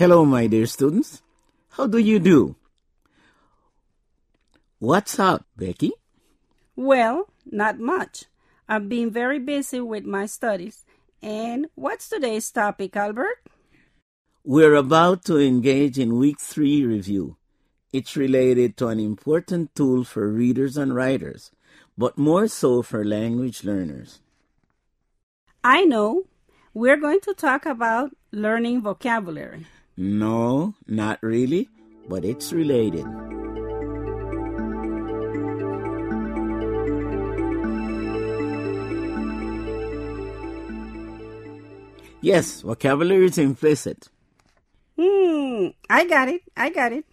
Hello, my dear students. How do you do? What's up, Becky? Well, not much. I've been very busy with my studies. And what's today's topic, Albert? We're about to engage in week three review. It's related to an important tool for readers and writers, but more so for language learners. I know. We're going to talk about learning vocabulary. No, not really, but it's related. Yes, vocabulary is implicit. Hmm, I got it. I got it.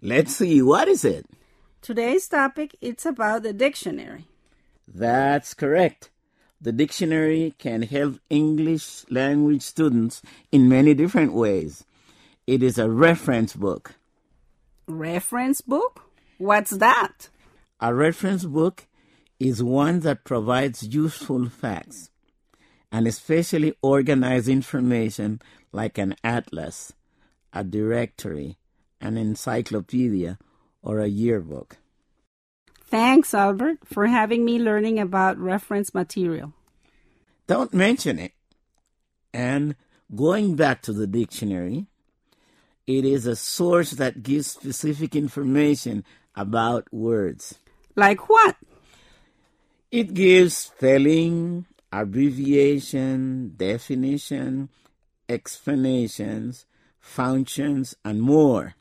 Let's see, what is it? Today's topic it's about the dictionary. That's correct. The dictionary can help English language students in many different ways. It is a reference book. Reference book? What's that? A reference book is one that provides useful facts and especially organized information like an atlas, a directory, an encyclopedia, or a yearbook. Thanks, Albert, for having me learning about reference material. Don't mention it. And going back to the dictionary, it is a source that gives specific information about words. Like what? It gives spelling, abbreviation, definition, explanations, functions, and more.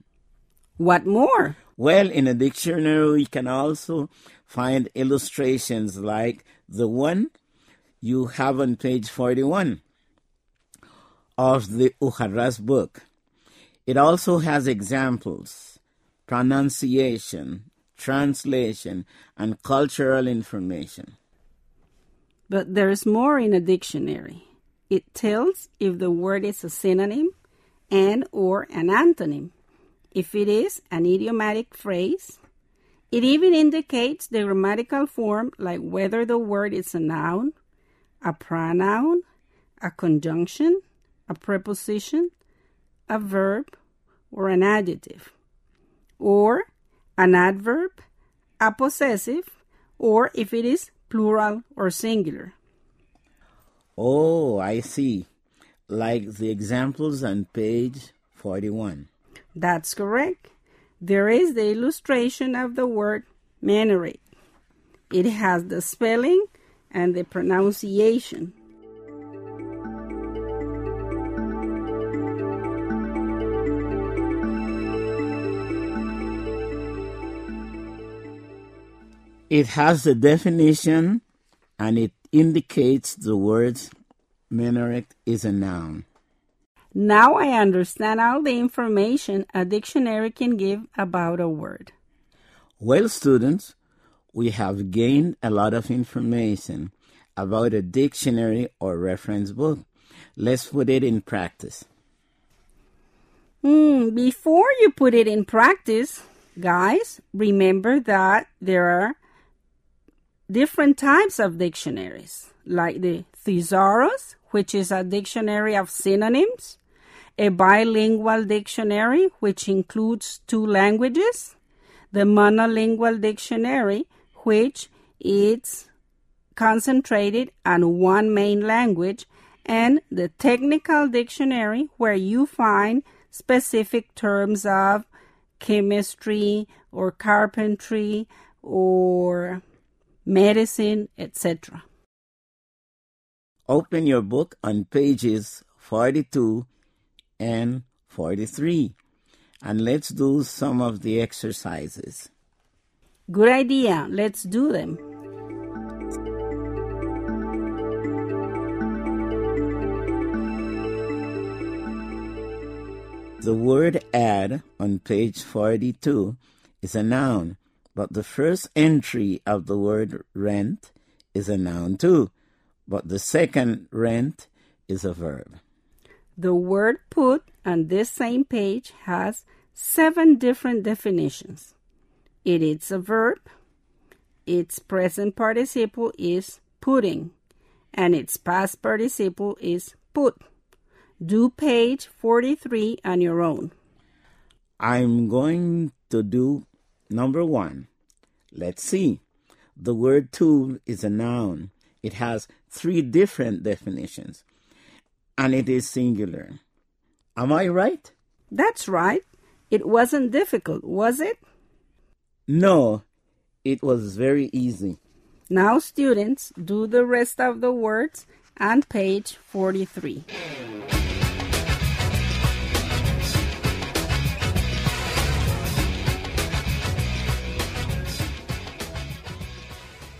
What more? Well, in a dictionary, we can also find illustrations like the one you have on page 41 of the Ujarras book. It also has examples, pronunciation, translation, and cultural information. But there's more in a dictionary. It tells if the word is a synonym and or an antonym. If it is an idiomatic phrase, it even indicates the grammatical form like whether the word is a noun, a pronoun, a conjunction, a preposition, a verb, or an adjective, or an adverb, a possessive, or if it is plural or singular. Oh, I see. Like the examples on page 41. That's correct. There is the illustration of the word minaret. It has the spelling and the pronunciation. It has the definition and it indicates the words minaret is a noun. Now I understand all the information a dictionary can give about a word. Well, students, we have gained a lot of information about a dictionary or reference book. Let's put it in practice. Hmm, before you put it in practice, guys, remember that there are different types of dictionaries, like the thesaurus, which is a dictionary of synonyms, a bilingual dictionary, which includes two languages, the monolingual dictionary, which is concentrated on one main language, and the technical dictionary, where you find specific terms of chemistry or carpentry or medicine, etc. Open your book on pages 42 and 43 and let's do some of the exercises. Good idea. Let's do them. The word add on page 42 is a noun, but the first entry of the word rent is a noun too, but the second rent is a verb. The word put on this same page has seven different definitions. It is a verb, its present participle is putting, and its past participle is put. Do page 43 on your own. I'm going to do number one. Let's see. The word tool is a noun. It has three different definitions, and it is singular. Am I right? That's right. It wasn't difficult, was it? No, it was very easy. Now, students, do the rest of the words on page 43.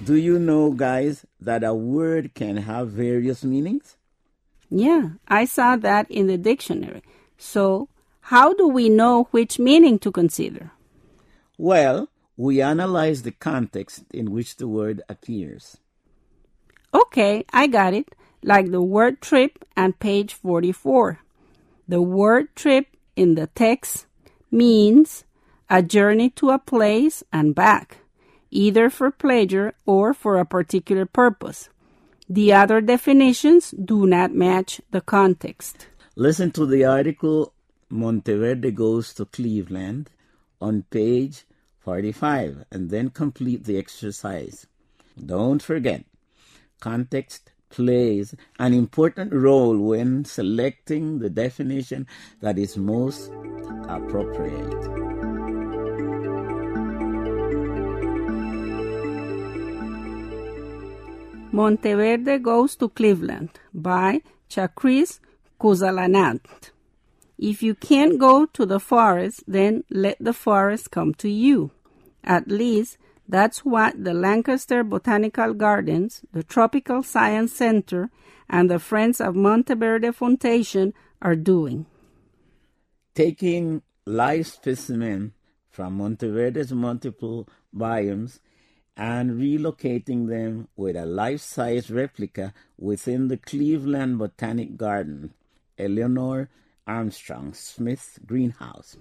Do you know, guys, that a word can have various meanings? Yeah, I saw that in the dictionary. So, how do we know which meaning to consider? Well, we analyze the context in which the word appears. Okay, I got it. Like the word trip on page 44. The word trip in the text means a journey to a place and back, either for pleasure or for a particular purpose. The other definitions do not match the context. Listen to the article Monteverde Goes to Cleveland on page 45 and then complete the exercise. Don't forget, context plays an important role when selecting the definition that is most appropriate. Monteverde Goes to Cleveland by Chakris Kuzalanant. If you can't go to the forest, then let the forest come to you. At least that's what the Lancaster Botanical Gardens, the Tropical Science Center, and the Friends of Monteverde Foundation are doing. Taking live specimens from Monteverde's multiple biomes and relocating them with a life-size replica within the Cleveland Botanic Garden, Eleanor Armstrong Smith Greenhouse.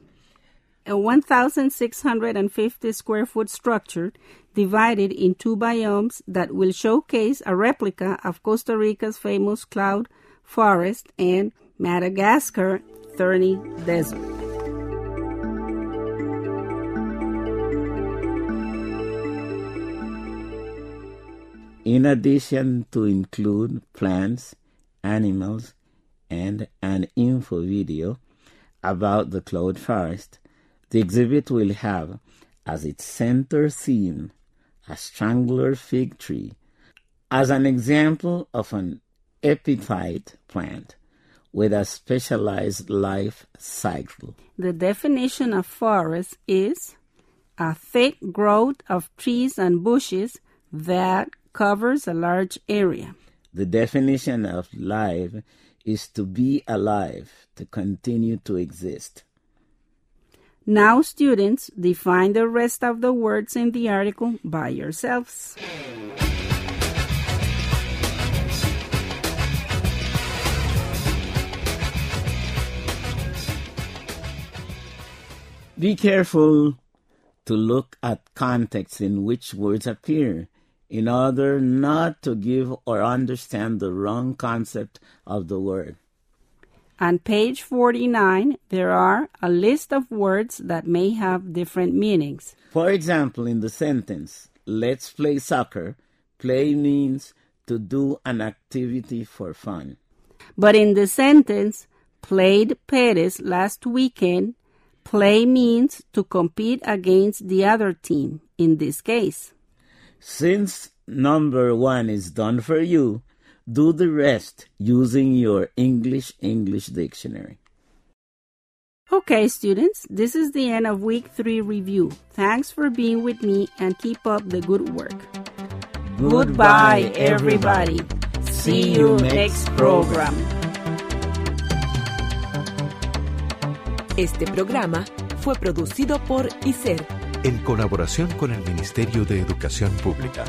A 1,650 square foot structure divided in two biomes that will showcase a replica of Costa Rica's famous cloud forest and Madagascar thorny desert. In addition to include plants, animals, and an info video about the cloud forest, the exhibit will have as its center theme a strangler fig tree as an example of an epiphyte plant with a specialized life cycle. The definition of forest is a thick growth of trees and bushes that covers a large area. The definition of life is to be alive, to continue to exist. Now, students, define the rest of the words in the article by yourselves. Be careful to look at context in which words appear in order not to give or understand the wrong concept of the word. On page 49, there are a list of words that may have different meanings. For example, in the sentence, let's play soccer, play means to do an activity for fun. But in the sentence, played Perez last weekend, play means to compete against the other team, in this case. Since number one is done for you, do the rest using your English English dictionary. Okay, students, this is the end of week three review. Thanks for being with me and keep up the good work. Goodbye, everybody. See you next program. Este programa fue producido por ICER en colaboración con el Ministerio de Educación Pública.